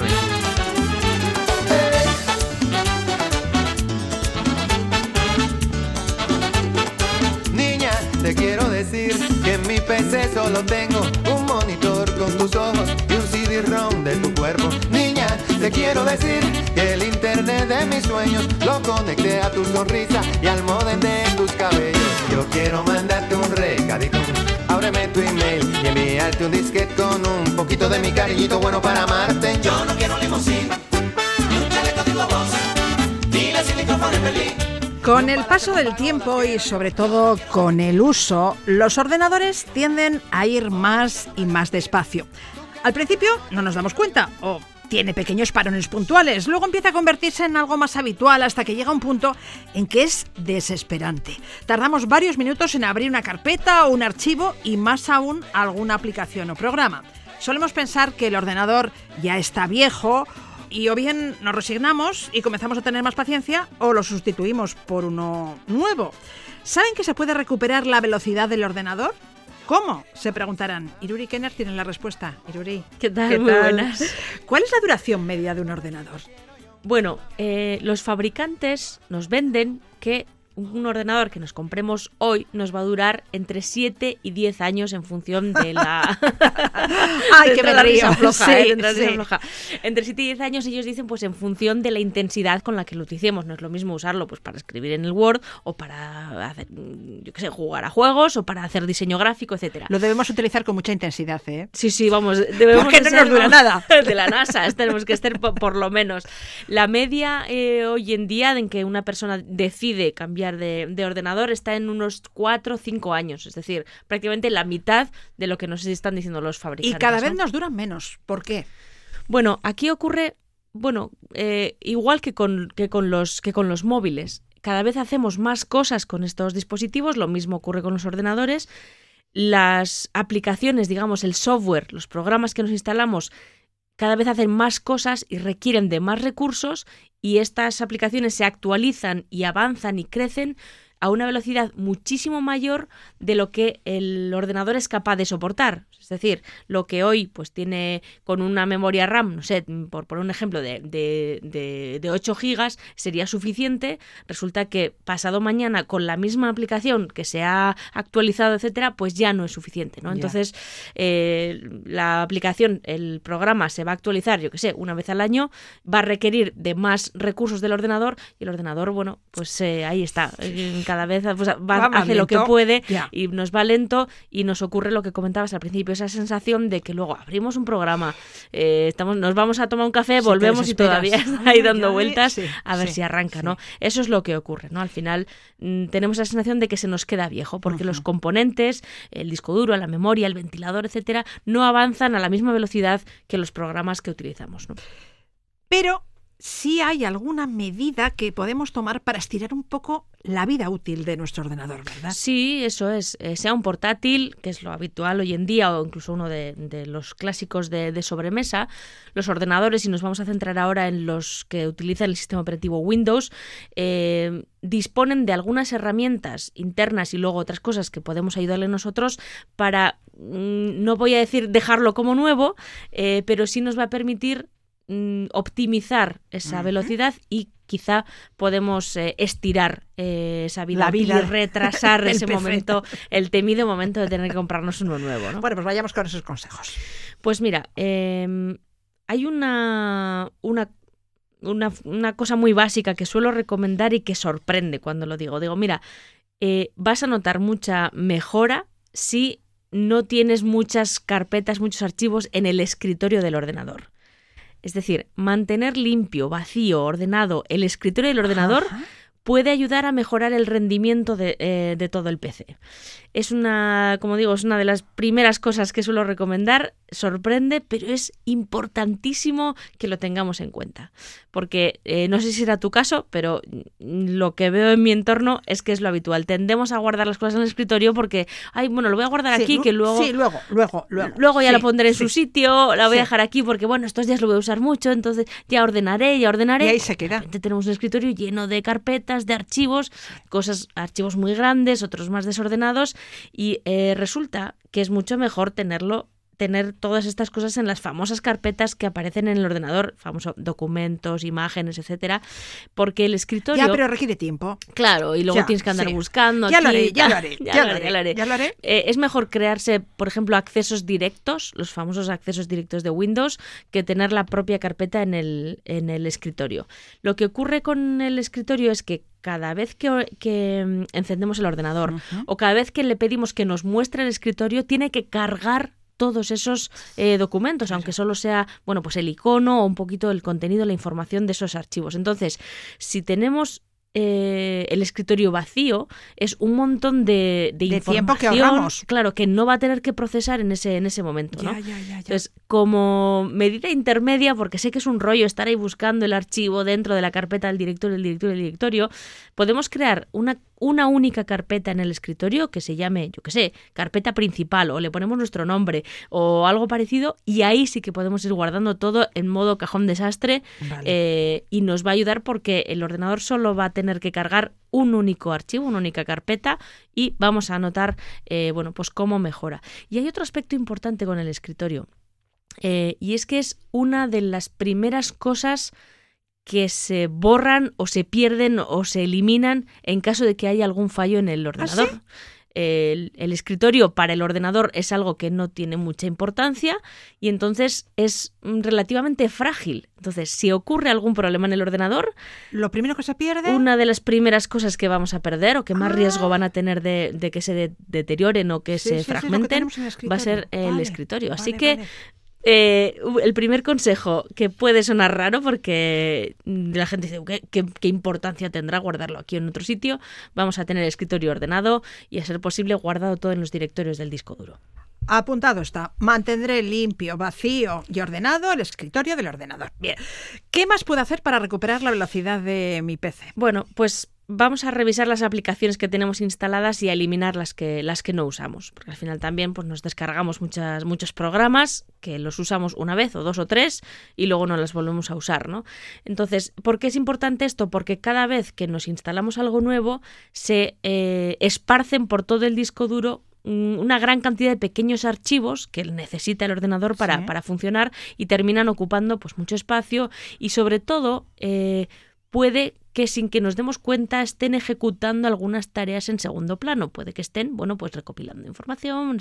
Te quiero decir que en mi PC solo tengo un monitor con tus ojos y un CD-ROM de tu cuerpo. Niña, te quiero decir que el internet de mis sueños lo conecté a tu sonrisa y al modem de tus cabellos. Yo quiero mandarte un recadito. Ábreme tu email y enviarte un disquete con un poquito de mi cariñito bueno para amarte. Yo Con el paso del tiempo y sobre todo con el uso, los ordenadores tienden a ir más y más despacio. Al principio no nos damos cuenta o tiene pequeños parones puntuales, luego empieza a convertirse en algo más habitual hasta que llega un punto en que es desesperante. Tardamos varios minutos en abrir una carpeta o un archivo y más aún alguna aplicación o programa. Solemos pensar que el ordenador ya está viejo y o bien nos resignamos y comenzamos a tener más paciencia o lo sustituimos por uno nuevo. ¿Saben que se puede recuperar la velocidad del ordenador? ¿Cómo? Se preguntarán. Iruri Kenner tiene la respuesta. Iruri. ¿Qué tal? Muy buenas. ¿Cuál es la duración media de un ordenador? Bueno, eh, los fabricantes nos venden que un ordenador que nos compremos hoy nos va a durar entre 7 y 10 años en función de la... (laughs) (laughs) ¡Ay, que me la risa floja, Sí, ¿eh? Risa sí. floja. Entre 7 y 10 años ellos dicen pues en función de la intensidad con la que lo utilicemos. No es lo mismo usarlo pues para escribir en el Word o para hacer, mm, yo qué sé, jugar a juegos o para hacer diseño gráfico, etcétera. Lo debemos utilizar con mucha intensidad, ¿eh? Sí, sí, vamos, debemos Porque no nos dura nada. (laughs) De la NASA, tenemos que estar por, por lo menos. La media eh, hoy en día en que una persona decide cambiar de, de ordenador está en unos 4 o 5 años, es decir, prácticamente la mitad de lo que nos están diciendo los Y fabricantes. cada ¿no? vez nos duran menos. ¿Por qué? Bueno, aquí ocurre, bueno, eh, igual que con, que, con los, que con los móviles. Cada vez hacemos más cosas con estos dispositivos, lo mismo ocurre con los ordenadores. Las aplicaciones, digamos, el software, los programas que nos instalamos, cada vez hacen más cosas y requieren de más recursos y estas aplicaciones se actualizan y avanzan y crecen a una velocidad muchísimo mayor de lo que el ordenador es capaz de soportar. Es decir, lo que hoy pues tiene con una memoria RAM, no sé, por poner un ejemplo, de, de, de, de 8 gigas sería suficiente. Resulta que pasado mañana con la misma aplicación que se ha actualizado, etcétera, pues ya no es suficiente. ¿no? Entonces, eh, la aplicación, el programa se va a actualizar, yo que sé, una vez al año, va a requerir de más recursos del ordenador y el ordenador, bueno, pues eh, ahí está. Eh, Cada vez pues, va- Va más hace lo que puede y nos va lento y nos ocurre lo que comentabas al principio, esa sensación de que luego abrimos un programa, eh, estamos, nos vamos a tomar un café, Sí, volvemos y todavía (laughs) (laughs) está ahí dando ay, vueltas sí, a ver sí, si arranca. ¿no? Eso es lo que ocurre, ¿no? Al final mm, tenemos la sensación de que se nos queda viejo, porque los componentes, el disco duro, la memoria, el ventilador, etcétera, no avanzan a la misma velocidad que los programas que utilizamos, ¿no? Pero sí hay alguna medida que podemos tomar para estirar un poco la vida útil de nuestro ordenador, ¿verdad? Sí, eso es. Eh, sea un portátil, que es lo habitual hoy en día, o incluso uno de, los clásicos de, de sobremesa, los ordenadores, y nos vamos a centrar ahora en los que utilizan el sistema operativo Windows, eh, disponen de algunas herramientas internas y luego otras cosas que podemos ayudarle nosotros para, mm, no voy a decir dejarlo como nuevo, eh, pero sí nos va a permitir mm, optimizar esa velocidad y quizá podemos eh, estirar eh, esa vida, La útil vida y retrasar (laughs) ese momento, el temido momento de tener que comprarnos uno nuevo. ¿no? Bueno, pues vayamos con esos consejos. Pues mira, eh, hay una, una, una, una cosa muy básica que suelo recomendar y que sorprende cuando lo digo. Digo, mira, eh, vas a notar mucha mejora si no tienes muchas carpetas, muchos archivos en el escritorio del ordenador. Es decir, mantener limpio, vacío, ordenado el escritorio del ordenador puede ayudar a mejorar el rendimiento de, eh, de, todo el PC. Es una, como digo, es una de las primeras cosas que suelo recomendar. Sorprende, pero es importantísimo que lo tengamos en cuenta. Porque eh, no sé si será tu caso, pero lo que veo en mi entorno es que es lo habitual. Tendemos a guardar las cosas en el escritorio porque, ay, bueno, lo voy a guardar Sí, aquí, que luego... Sí, luego, luego, luego. Luego ya Sí, la pondré en sí. su sitio, la voy a dejar aquí porque, bueno, estos días lo voy a usar mucho, entonces ya ordenaré, ya ordenaré. Y ahí se queda. Tenemos un escritorio lleno de carpetas, de archivos, cosas, archivos muy grandes, otros más desordenados, y eh, resulta que es mucho mejor tenerlo tener todas estas cosas en las famosas carpetas que aparecen en el ordenador, famosos documentos, imágenes, etcétera, porque el escritorio Ya, pero requiere tiempo. Claro, y luego Ya, tienes que andar sí. buscando. Ya lo haré, ya lo haré, (laughs) ya, ya lo haré, ya lo haré. ya lo haré. Eh, es mejor crearse, por ejemplo, accesos directos, los famosos accesos directos de Windows, que tener la propia carpeta en el, en el escritorio. Lo que ocurre con el escritorio es que cada vez que, que, mm, encendemos el ordenador o cada vez que le pedimos que nos muestre el escritorio, tiene que cargar todos esos eh, documentos, aunque solo sea, bueno, pues el icono o un poquito el contenido, la información de esos archivos. Entonces, si tenemos eh, el escritorio vacío, es un montón de, de, De tiempo que información, ahorramos. claro, que no va a tener que procesar en ese, en ese momento, ya. Entonces, como medida intermedia, porque sé que es un rollo estar ahí buscando el archivo dentro de la carpeta del directorio, del directorio, del directorio, podemos crear una, una única carpeta en el escritorio que se llame, yo qué sé, carpeta principal, o le ponemos nuestro nombre, o algo parecido, y ahí sí que podemos ir guardando todo en modo cajón desastre, Vale. eh, y nos va a ayudar porque el ordenador solo va a tener que cargar un único archivo, una única carpeta, y vamos a notar, eh, bueno, pues cómo mejora. Y hay otro aspecto importante con el escritorio. Eh, y es que es una de las primeras cosas que se borran o se pierden o se eliminan en caso de que haya algún fallo en el ordenador. sí? El, el escritorio para el ordenador es algo que no tiene mucha importancia y entonces es mm, relativamente frágil. Entonces, si ocurre algún problema en el ordenador, Lo primero que se pierde. una de las primeras cosas que vamos a perder o que más Ah. riesgo van a tener de, de que se de- deterioren o que Sí, se sí, sí, lo que fragmenten va a ser el Vale, escritorio. Así vale, que vale. Eh, el primer consejo, que puede sonar raro porque la gente dice, ¿qué, qué, qué importancia tendrá guardarlo aquí en otro sitio? Vamos a tener el escritorio ordenado y a ser posible guardado todo en los directorios del disco duro. Apuntado está. Mantendré limpio, vacío y ordenado el escritorio del ordenador. Bien. ¿Qué más puedo hacer para recuperar la velocidad de mi PC? Bueno, pues vamos a revisar las aplicaciones que tenemos instaladas y a eliminar las que, las que no usamos. Porque al final también pues, nos descargamos muchas, muchos programas que los usamos una vez o dos o tres y luego no las volvemos a usar, ¿no? Entonces, ¿por qué es importante esto? Porque cada vez que nos instalamos algo nuevo, se eh, esparcen por todo el disco duro mm, una gran cantidad de pequeños archivos que necesita el ordenador para, Sí. para funcionar y terminan ocupando pues mucho espacio y sobre todo eh, puede que sin que nos demos cuenta estén ejecutando algunas tareas en segundo plano. Puede que estén, bueno, pues recopilando información,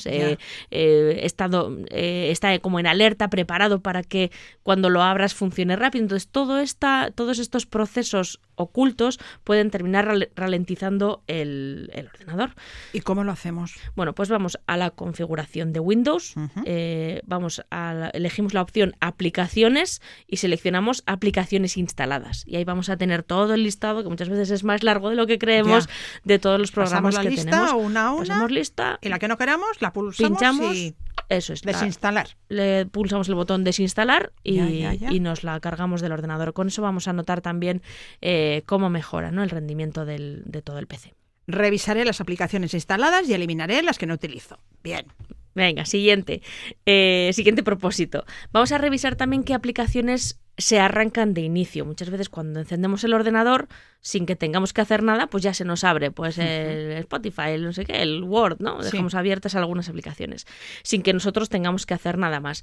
eh, estado, eh, está como en alerta, preparado para que cuando lo abras funcione rápido. Entonces, todo esta, todos estos procesos ocultos pueden terminar rale- ralentizando el, el ordenador. ¿Y cómo lo hacemos? Bueno, pues vamos a la configuración de Windows, eh, vamos a la- elegimos la opción aplicaciones y seleccionamos aplicaciones instaladas. Y ahí vamos a tener todo el listado, que muchas veces es más largo de lo que creemos, de todos los programas la que lista tenemos. una a una. Pasamos lista, Y la que no queramos, la pulsamos pinchamos, y eso es, la- desinstalar. le pulsamos el botón desinstalar y, Ya, ya, ya. y nos la cargamos del ordenador. Con eso vamos a notar también eh, cómo mejora ¿no? el rendimiento del- de todo el PC. Revisaré las aplicaciones instaladas y eliminaré las que no utilizo. Bien. Venga, siguiente. Eh, siguiente propósito. Vamos a revisar también qué aplicaciones se arrancan de inicio. Muchas veces cuando encendemos el ordenador, sin que tengamos que hacer nada, pues ya se nos abre pues el Spotify, el no sé qué, el Word, ¿no? Sí. Dejamos abiertas algunas aplicaciones, sin que nosotros tengamos que hacer nada más.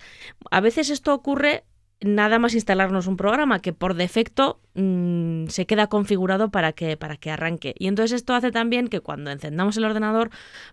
A veces esto ocurre nada más instalarnos un programa que por defecto mm, se queda configurado para que, para que arranque. Y entonces esto hace también que cuando encendamos el ordenador,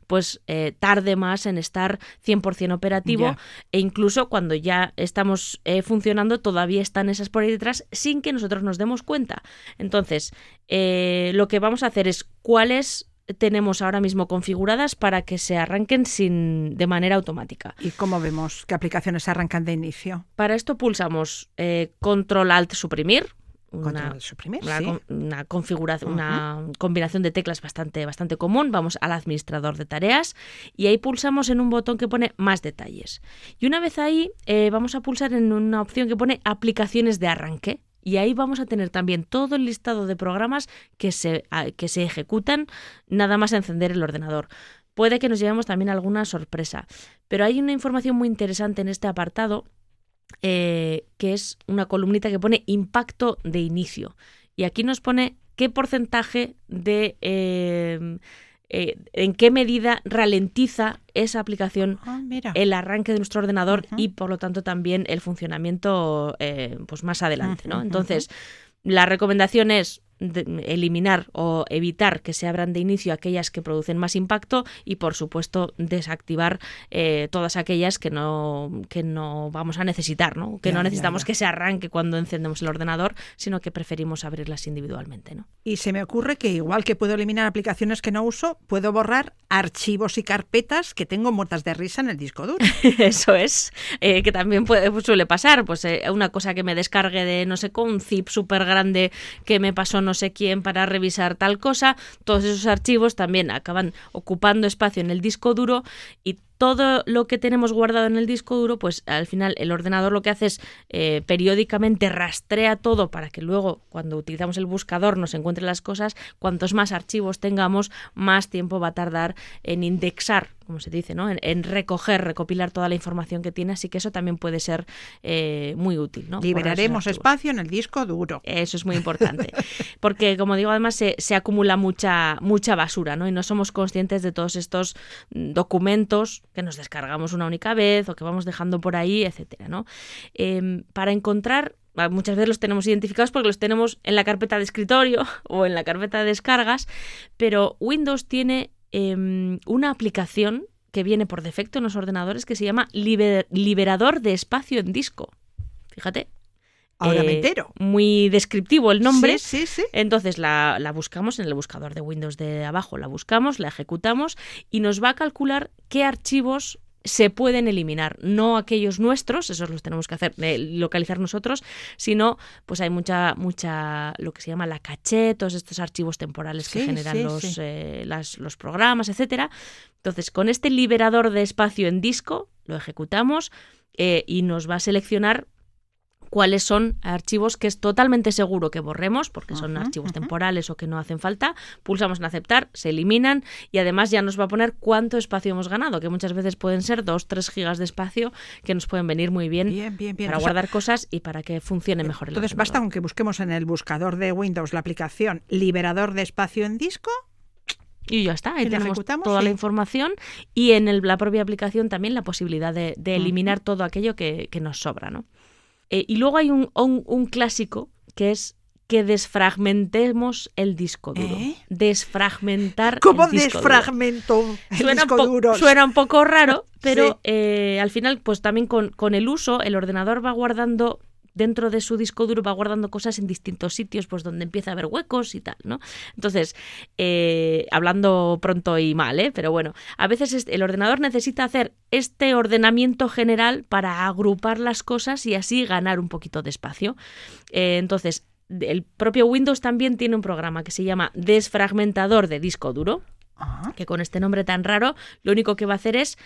pues eh, tarde más en estar 100% operativo e incluso cuando ya estamos eh, funcionando todavía están esas por ahí detrás sin que nosotros nos demos cuenta. Entonces, eh, lo que vamos a hacer es cuáles tenemos ahora mismo configuradas para que se arranquen sin, de manera automática. ¿Y cómo vemos qué aplicaciones se arrancan de inicio? Para esto pulsamos eh, Control Alt Suprimir. Una, Control suprimir, una, sí. una configuración, una combinación de teclas bastante, bastante común. Vamos al administrador de tareas y ahí pulsamos en un botón que pone más detalles. Y una vez ahí, eh, vamos a pulsar en una opción que pone aplicaciones de arranque. Y ahí vamos a tener también todo el listado de programas que se, que se ejecutan nada más encender el ordenador. Puede que nos llevemos también alguna sorpresa, pero hay una información muy interesante en este apartado eh, que es una columnita que pone impacto de inicio. Y aquí nos pone qué porcentaje de... eh, eh, en qué medida ralentiza esa aplicación Ah, el arranque de nuestro ordenador y por lo tanto también el funcionamiento eh, pues más adelante, ¿no? Entonces, la recomendación es de- eliminar o evitar que se abran de inicio aquellas que producen más impacto y por supuesto desactivar eh, todas aquellas que no que no vamos a necesitar, ¿no? Que Ya, no necesitamos ya. que se arranque cuando encendemos el ordenador, sino que preferimos abrirlas individualmente, ¿no? Y se me ocurre que igual que puedo eliminar aplicaciones que no uso, puedo borrar archivos y carpetas que tengo muertas de risa en el disco duro. (laughs) Eso es, eh, que también puede, suele pasar, pues eh, una cosa que me descargue de no sé con un zip súper grande que me pasó no sé quién para revisar tal cosa, todos esos archivos también acaban ocupando espacio en el disco duro y todo lo que tenemos guardado en el disco duro, pues al final el ordenador lo que hace es eh, periódicamente rastrea todo para que luego cuando utilizamos el buscador nos encuentre las cosas, cuantos más archivos tengamos, más tiempo va a tardar en indexar, como se dice, ¿no? en, en recoger, recopilar toda la información que tiene, así que eso también puede ser eh, muy útil. Liberaremos espacio en el disco duro. Eso es muy importante. (laughs) Porque, como digo, además se, se acumula mucha, mucha basura, ¿no? Y no somos conscientes de todos estos mm, documentos que nos descargamos una única vez o que vamos dejando por ahí, etcétera, ¿no? Em, para encontrar. ah, Muchas veces los tenemos identificados porque los tenemos en la carpeta de escritorio (laughs) o en la carpeta de descargas, pero Windows tiene em, una aplicación que viene por defecto en los ordenadores que se llama liber- liberador de espacio en disco. Fíjate, Ahora me eh, entero. Muy descriptivo el nombre. Sí, sí, sí. Entonces la, la buscamos en el buscador de Windows de abajo, la buscamos, la ejecutamos y nos va a calcular qué archivos se pueden eliminar, no aquellos nuestros, esos los tenemos que hacer, eh, localizar nosotros, sino pues hay mucha, mucha, lo que se llama la caché, todos estos archivos temporales que generan los, eh, las- los programas, etcétera. Entonces, con este liberador de espacio en disco, lo ejecutamos eh, y nos va a seleccionar cuáles son archivos que es totalmente seguro que borremos, porque son archivos temporales o que no hacen falta. Pulsamos en aceptar, se eliminan y además ya nos va a poner cuánto espacio hemos ganado, que muchas veces pueden ser 2-3 gigas de espacio que nos pueden venir muy bien, Bien, bien, bien. para O sea, guardar cosas y para que funcione mejor el Entonces basta ordenador. con que busquemos en el buscador de Windows la aplicación liberador de espacio en disco. Y ya está, ahí ¿Y la tenemos toda Sí. la información y en el- la propia aplicación también la posibilidad de, eliminar todo aquello que, que nos sobra. ¿no? Eh, y luego hay un, un- un clásico que es que desfragmentemos el disco duro. ¿Eh? Desfragmentar ¿Cómo el disco duro. desfragmento el Suena un, disco duro? suena un poco raro, pero Sí. eh, al final, pues también con, con el uso, el ordenador va guardando dentro de su disco duro va guardando cosas en distintos sitios, pues donde empieza a haber huecos y tal, ¿no? Entonces, eh, hablando pronto y mal, ¿eh? Pero bueno, a veces es- el ordenador necesita hacer este ordenamiento general para agrupar las cosas y así ganar un poquito de espacio. Eh, entonces, el propio Windows también tiene un programa que se llama desfragmentador de disco duro, Ah, que con este nombre tan raro lo único que va a hacer es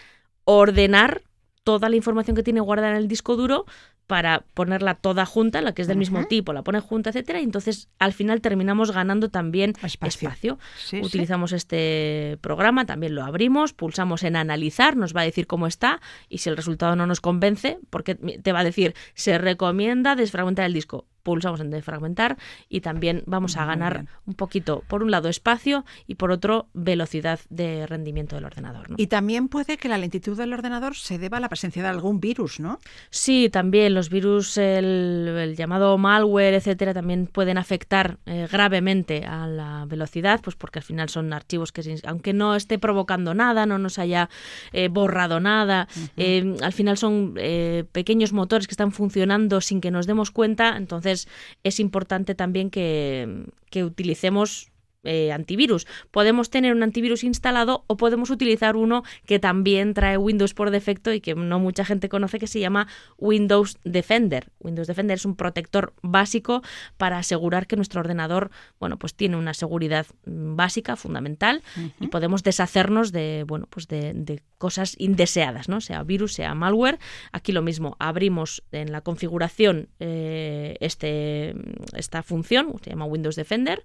ordenar toda la información que tiene guardada en el disco duro para ponerla toda junta, la que es del mismo tipo, la pone junta, etcétera, y entonces al final terminamos ganando también Espacio. espacio. sí, sí. Utilizamos este programa, también lo abrimos, pulsamos en analizar, nos va a decir cómo está y si el resultado no nos convence, porque te va a decir se recomienda desfragmentar el disco. Pulsamos en desfragmentar y también vamos a ganar un poquito, por un lado, espacio y por otro, velocidad de rendimiento del ordenador. ¿no? Y también puede que la lentitud del ordenador se deba a la presencia de algún virus, ¿no? Sí, también los virus, el, el llamado malware, etcétera, también pueden afectar eh, gravemente a la velocidad, pues porque al final son archivos que, aunque no esté provocando nada, no nos haya eh, borrado nada, eh, al final son pequeños motores que están funcionando sin que nos demos cuenta, entonces es importante también que, utilicemos eh, antivirus. Podemos tener un antivirus instalado o podemos utilizar uno que también trae Windows por defecto y que no mucha gente conoce que se llama Windows Defender. Windows Defender es un protector básico para asegurar que nuestro ordenador, bueno, pues tiene una seguridad mm, básica, fundamental, y podemos deshacernos de, bueno, pues de, de cosas indeseadas, ¿no? Sea virus, sea malware. Aquí lo mismo, abrimos en la configuración eh, este, esta función, se llama Windows Defender,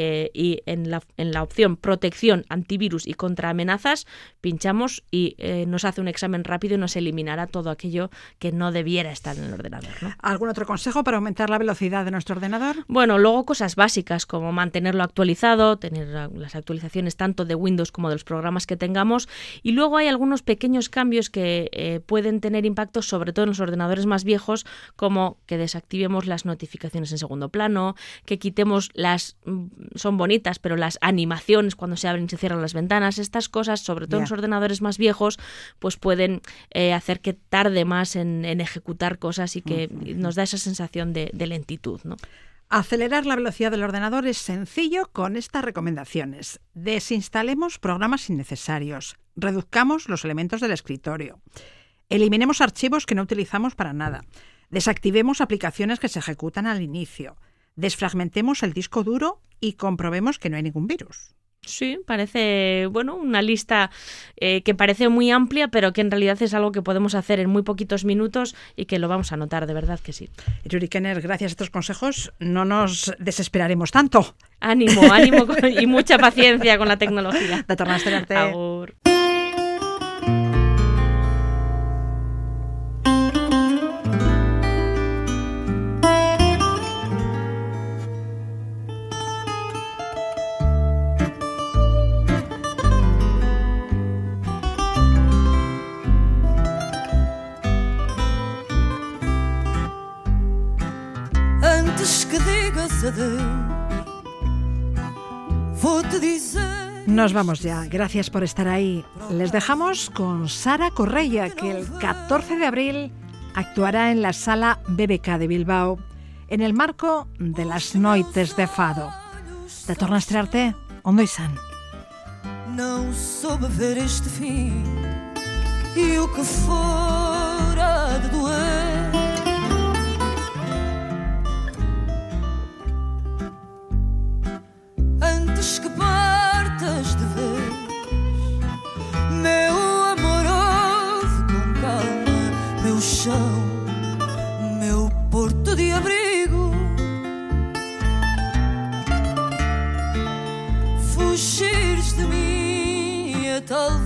eh, y en la, en la opción protección, antivirus y contra amenazas, pinchamos y eh, nos hace un examen rápido y nos eliminará todo aquello que no debiera estar en el ordenador. ¿no? ¿Algún otro consejo para aumentar la velocidad de nuestro ordenador? Bueno, luego cosas básicas como mantenerlo actualizado, tener la- las actualizaciones tanto de Windows como de los programas que tengamos. Y luego hay algunos pequeños cambios que eh, pueden tener impacto, sobre todo en los ordenadores más viejos, como que desactivemos las notificaciones en segundo plano, que quitemos las, mm, son bonitas, pero las animaciones cuando se abren y se cierran las ventanas. Estas cosas, sobre todo en los ordenadores más viejos, pues pueden eh, hacer que tarde más en, en ejecutar cosas y que nos da esa sensación de, de lentitud, ¿no? Acelerar la velocidad del ordenador es sencillo con estas recomendaciones. Desinstalemos programas innecesarios. Reduzcamos los elementos del escritorio. Eliminemos archivos que no utilizamos para nada. Desactivemos aplicaciones que se ejecutan al inicio. Desfragmentemos el disco duro y comprobemos que no hay ningún virus. Sí, parece, bueno, una lista eh, que parece muy amplia, pero que en realidad es algo que podemos hacer en muy poquitos minutos y que lo vamos a notar, de verdad que sí. Yuri Kenner, gracias a estos consejos no nos desesperaremos tanto. Ánimo, ánimo con- y mucha paciencia con la tecnología. (laughs) Agur. Nos vamos ya. Gracias por estar ahí. Les dejamos con Sara Correia, que el 14 de abril actuará en la sala BBK de Bilbao en el marco de las Noites de Fado. De torna a ver este e que de doer. Antes que partas de vez, meu amoroso com calma, meu chão, meu porto de abrigo. fugires de mim é talvez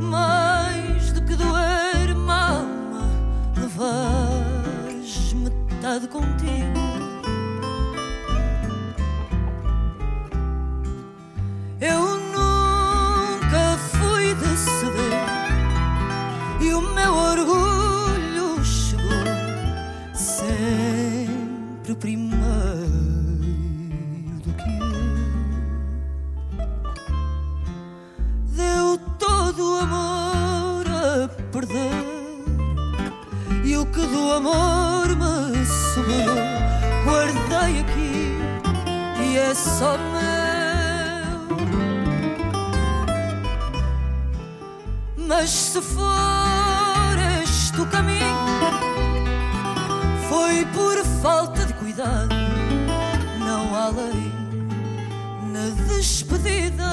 mais do que doer alma levares metade contigo eu nunca fui de ceder. E o meu orgulho chegou sempre primeiro se for este o caminho, foi por falta de cuidado. Não há lei na despedida.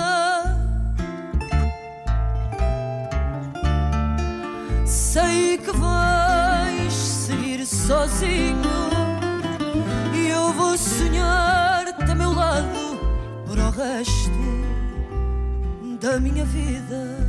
Sei que vais seguir sozinho e eu vou sonhar-te a meu lado para o resto da minha vida.